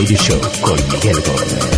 Radio Show con Miguel Gorner.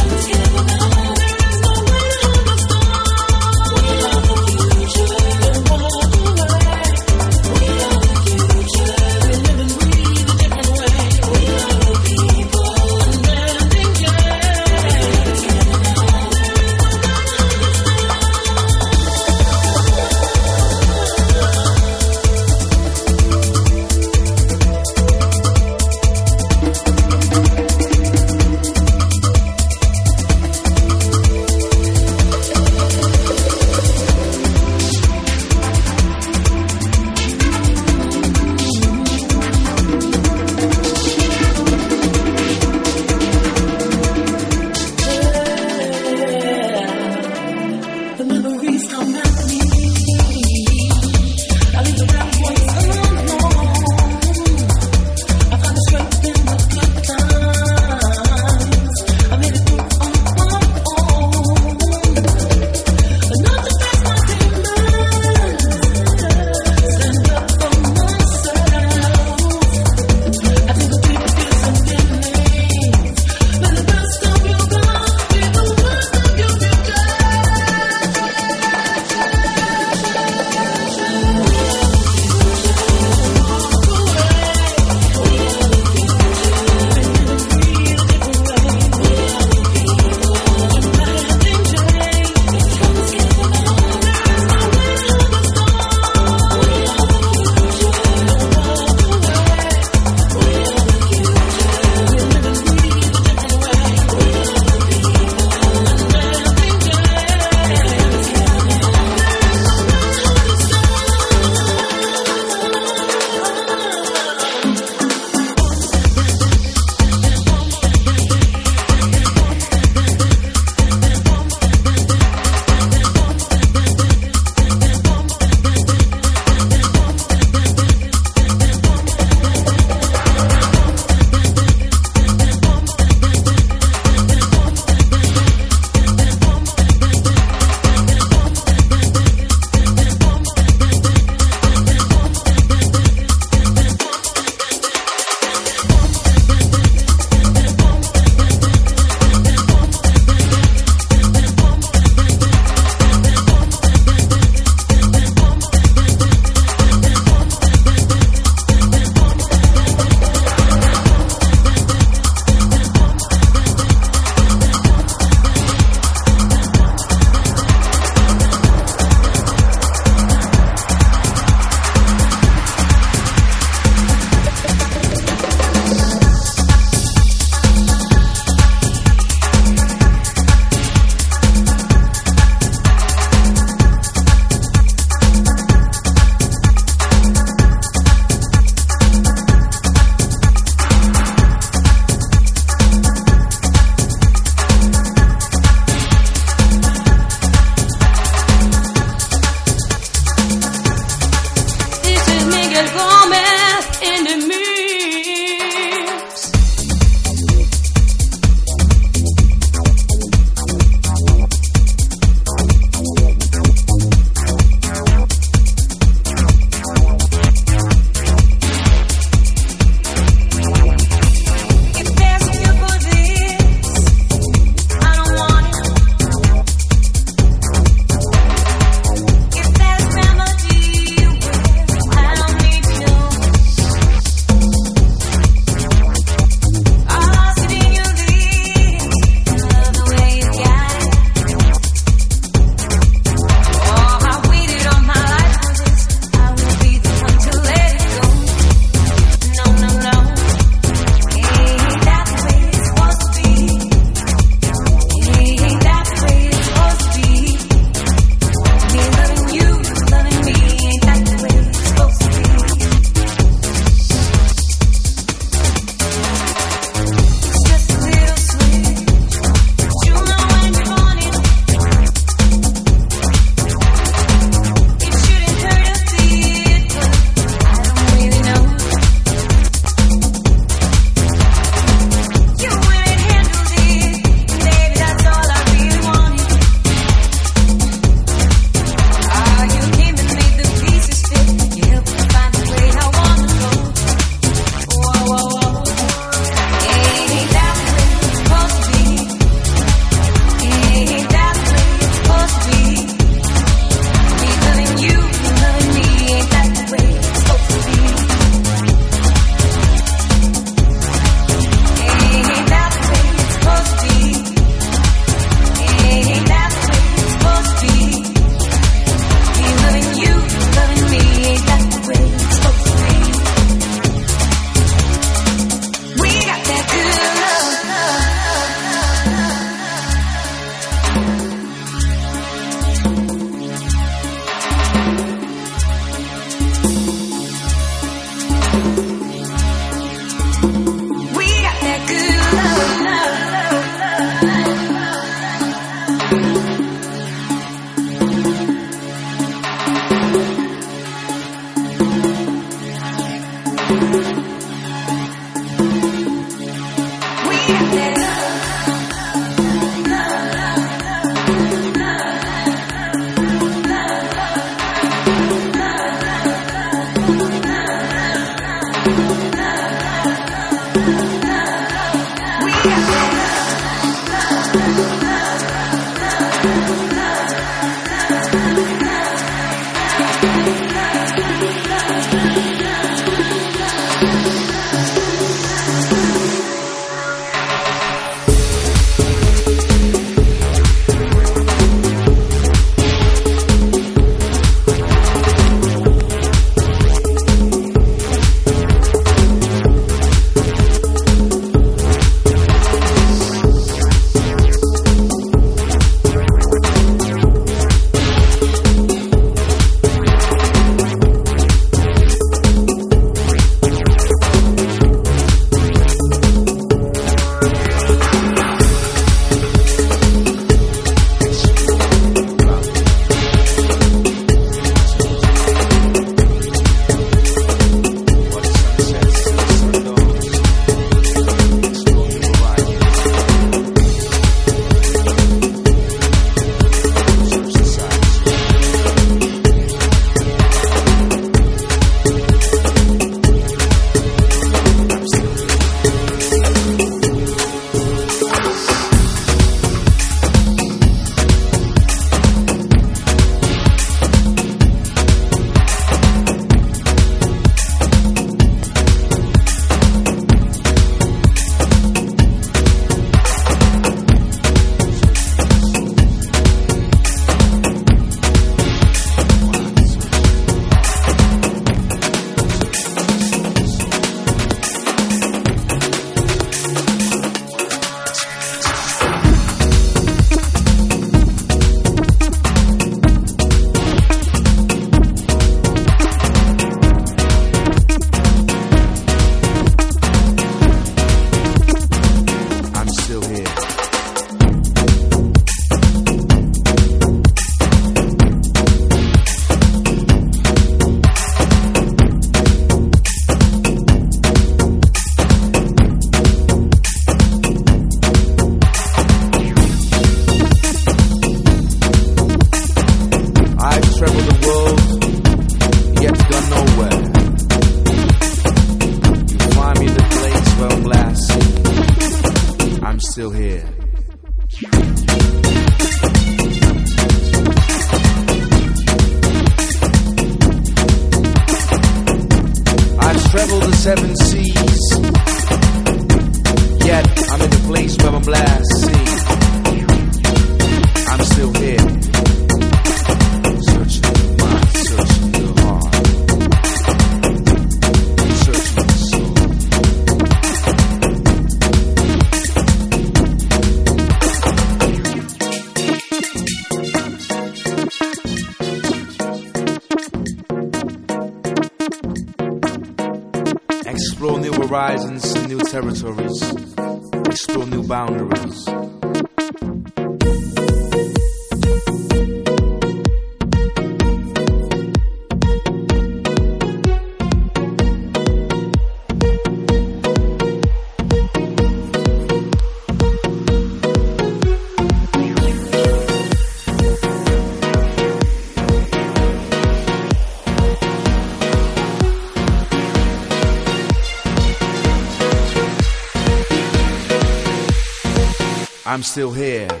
I'm still here.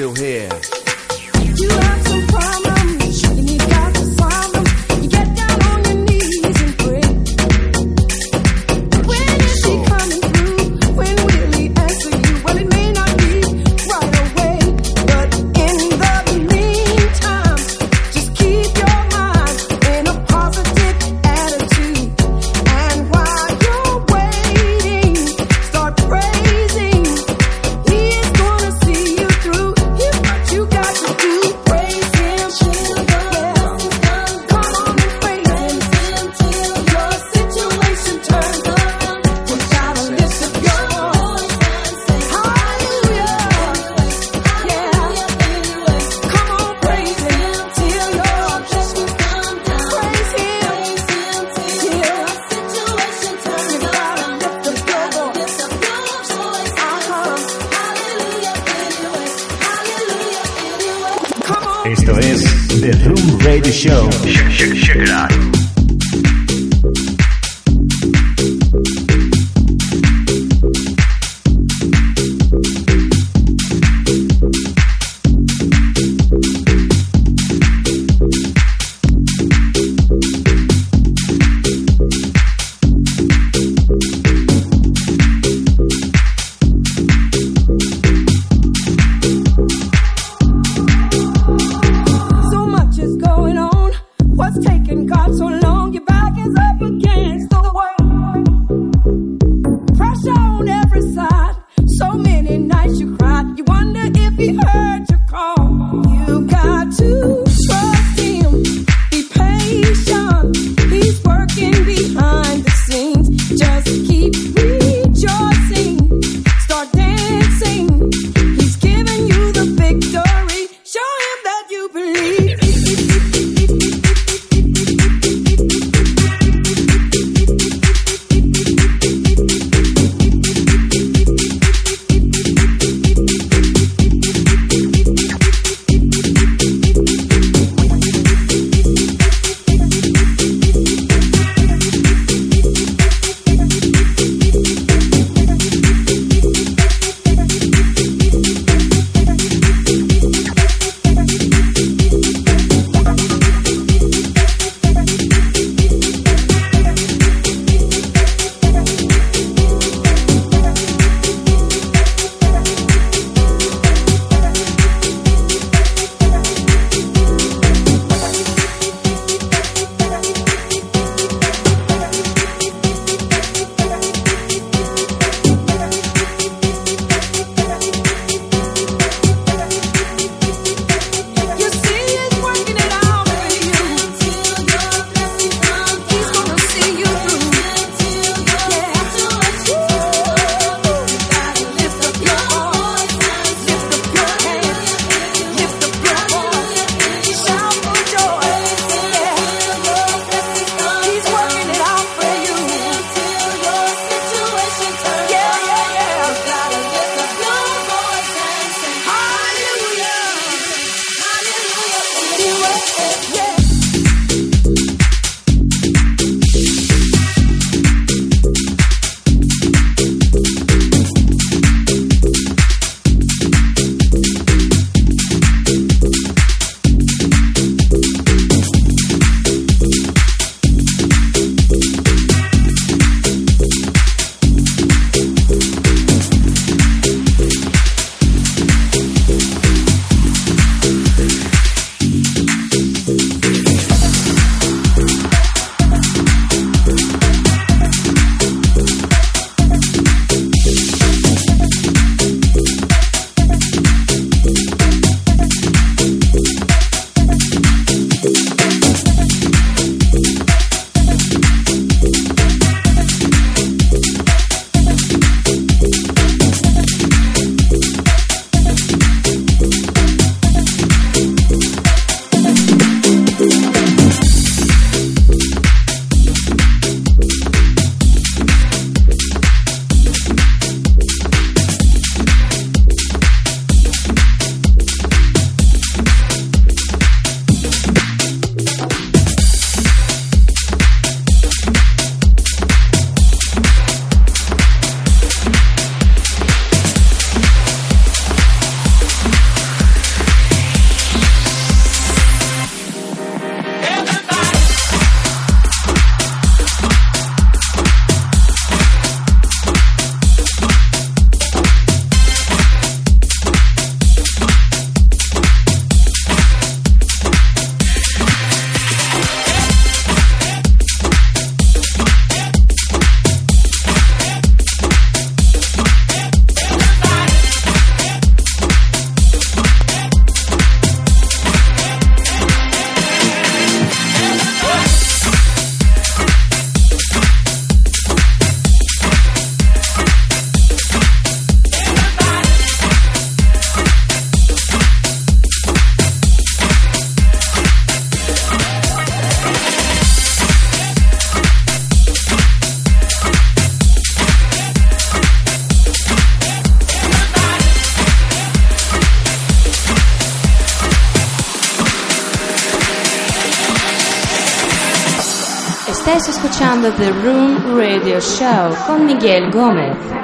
Still here. The Room Radio Show con Miguel Gómez.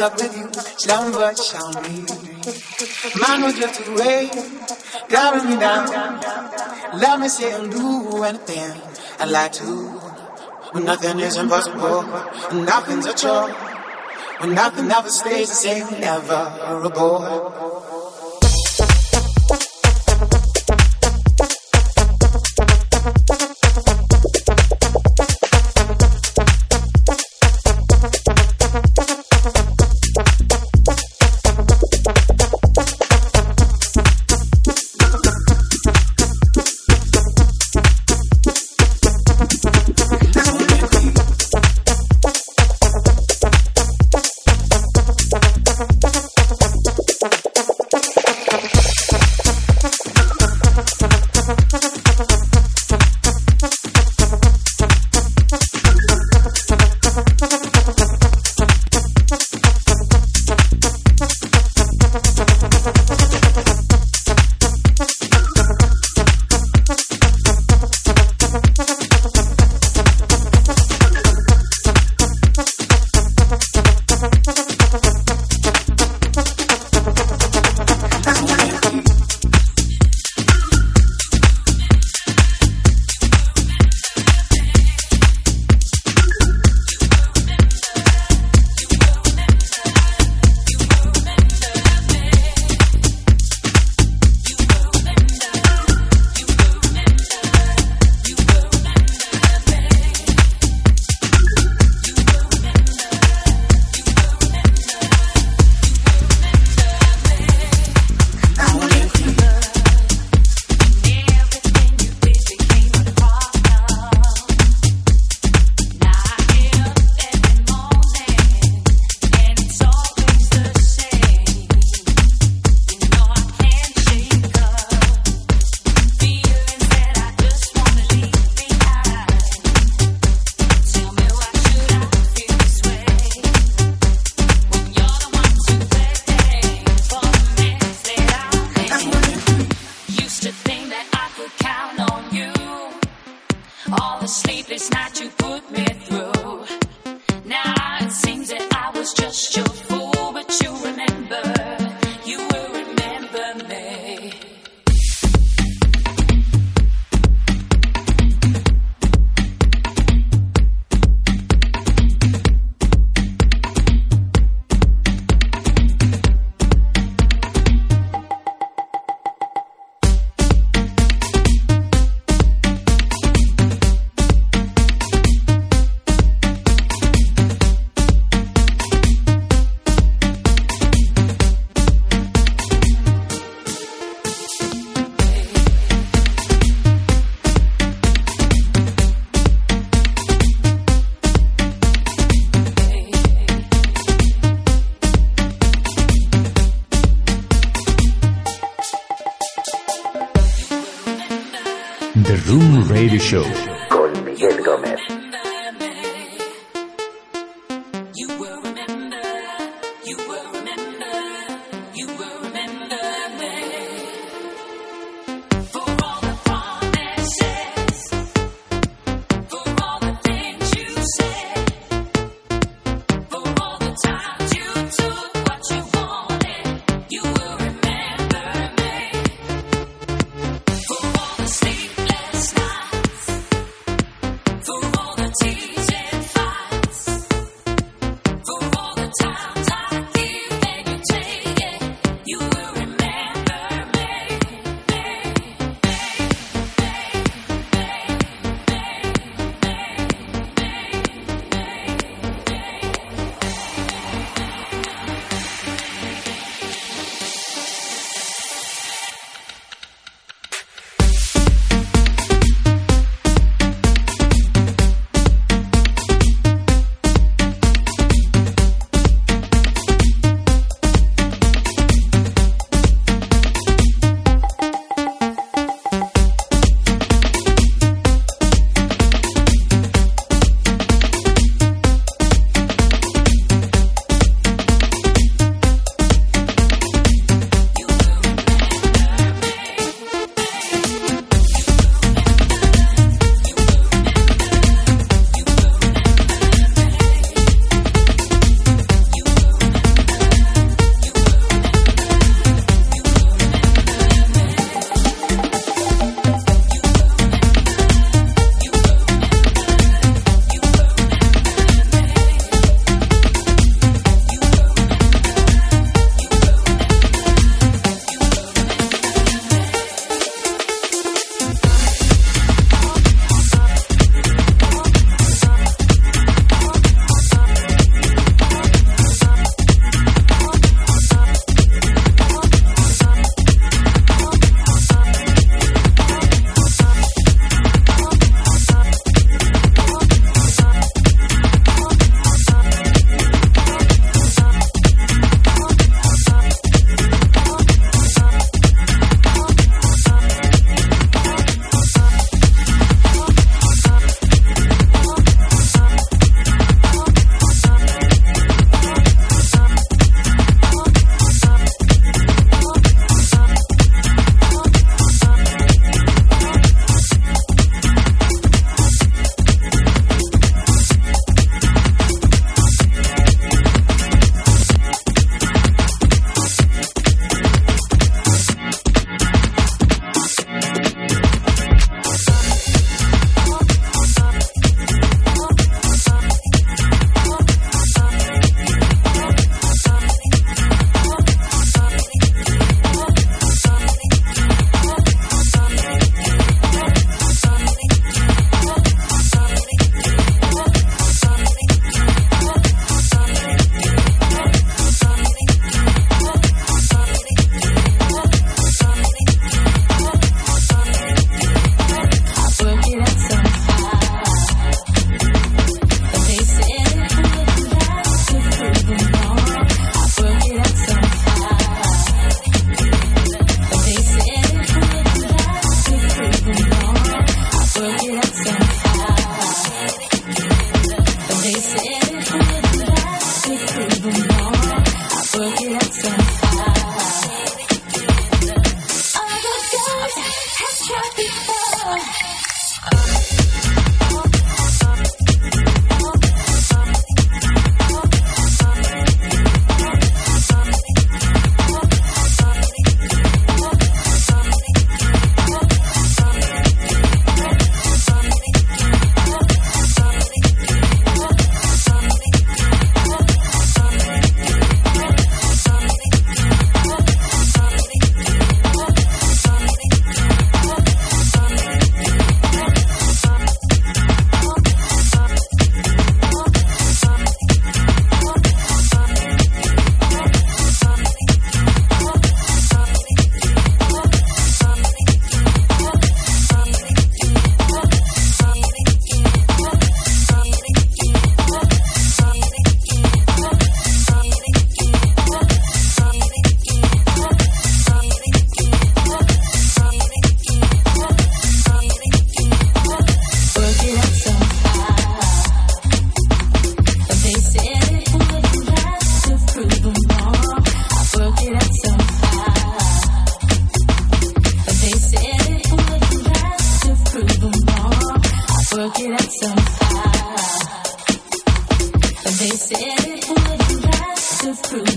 Up with you. Slumber shall me. Will drift away, carry me down. Let me say and do anything I like to. When nothing is impossible, and nothing's a chore. When nothing ever stays the same, never a bore.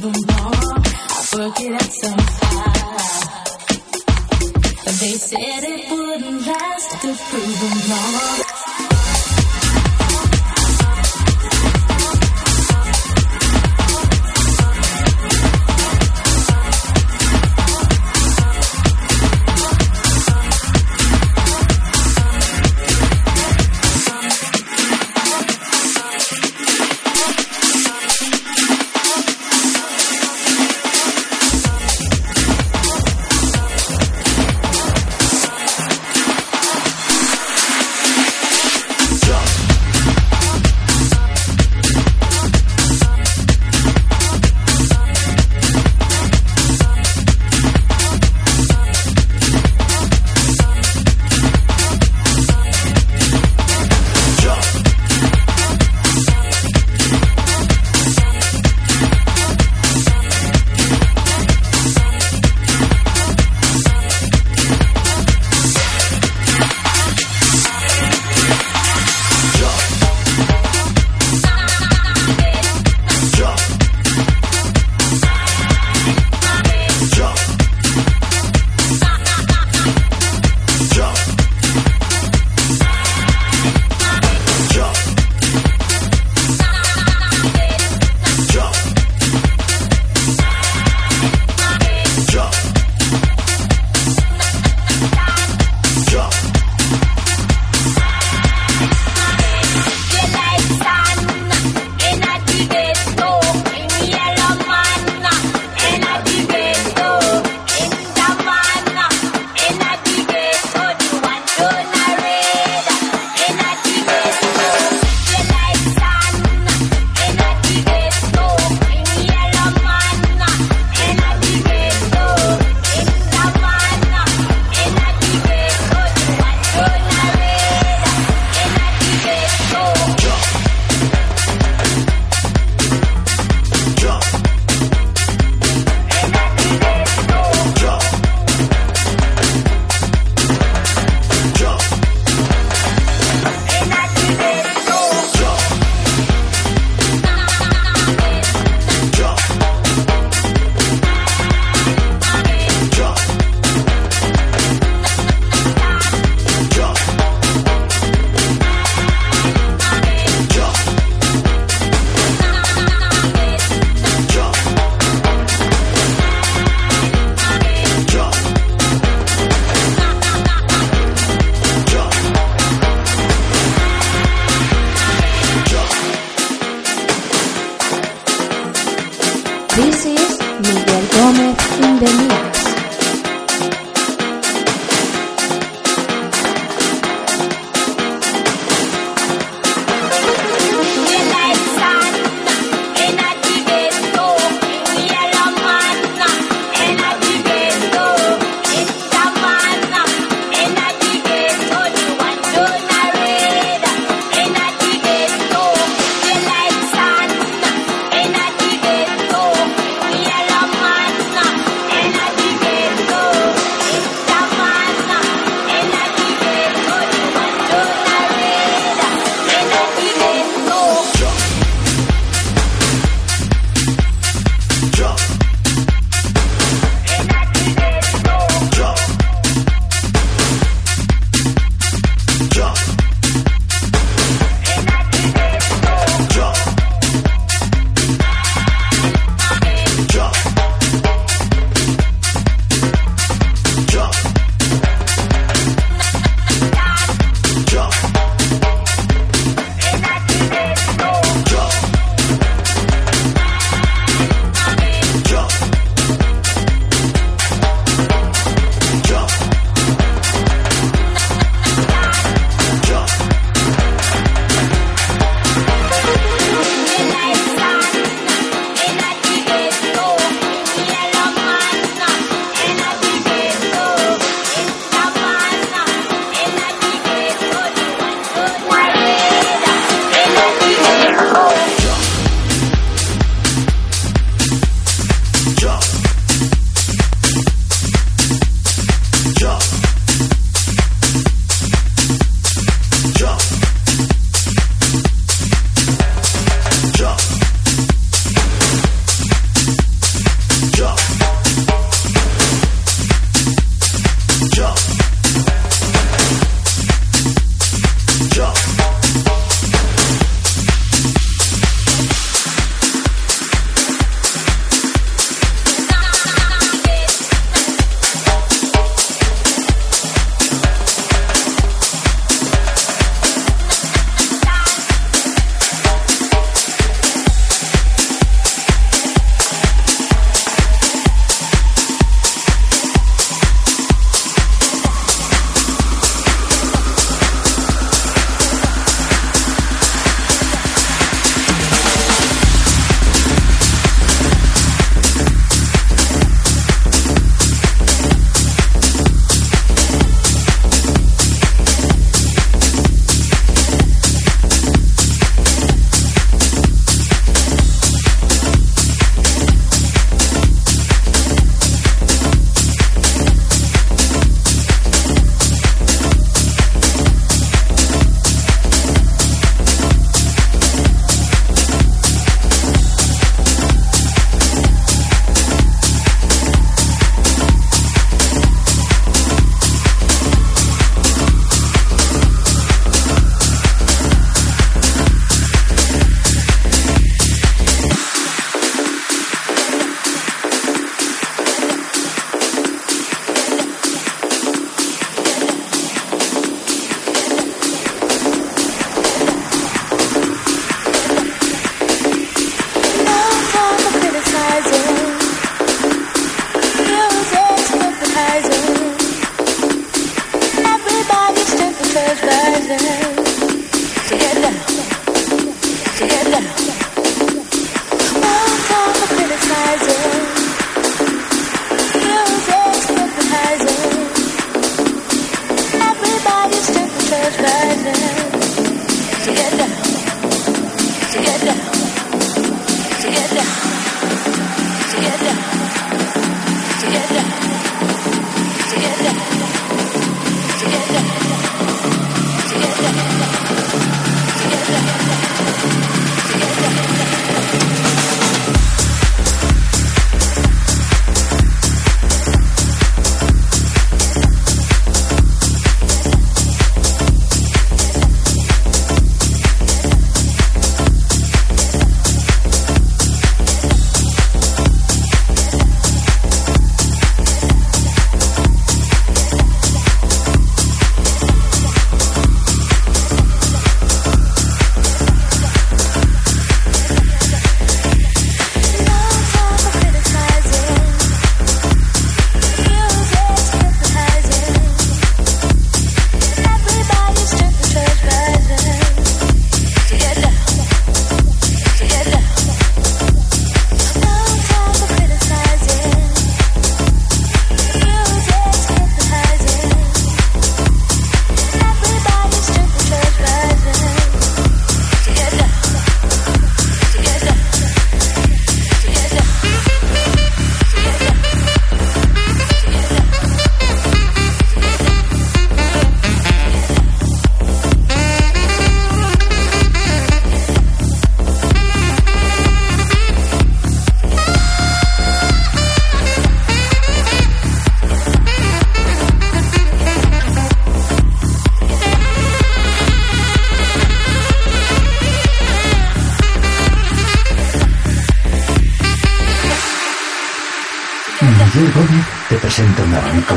even more. I'll work it out somehow. They said it wouldn't last to prove them wrong.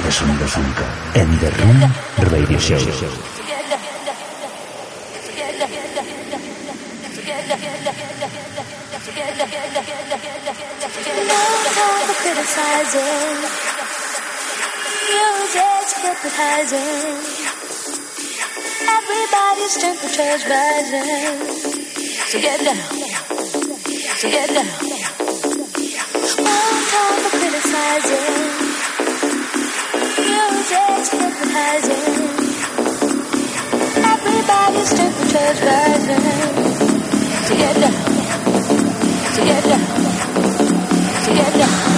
de sonidos única en The Room Radio Show. Everybody's temperature's rising. So get down. So get down. One time for criticizing. rising. Everybody's temperature's rising. To get down, to get down, to get down.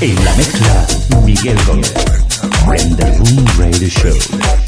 En la mezcla, Miguel Gómez. En The Room Radio Show.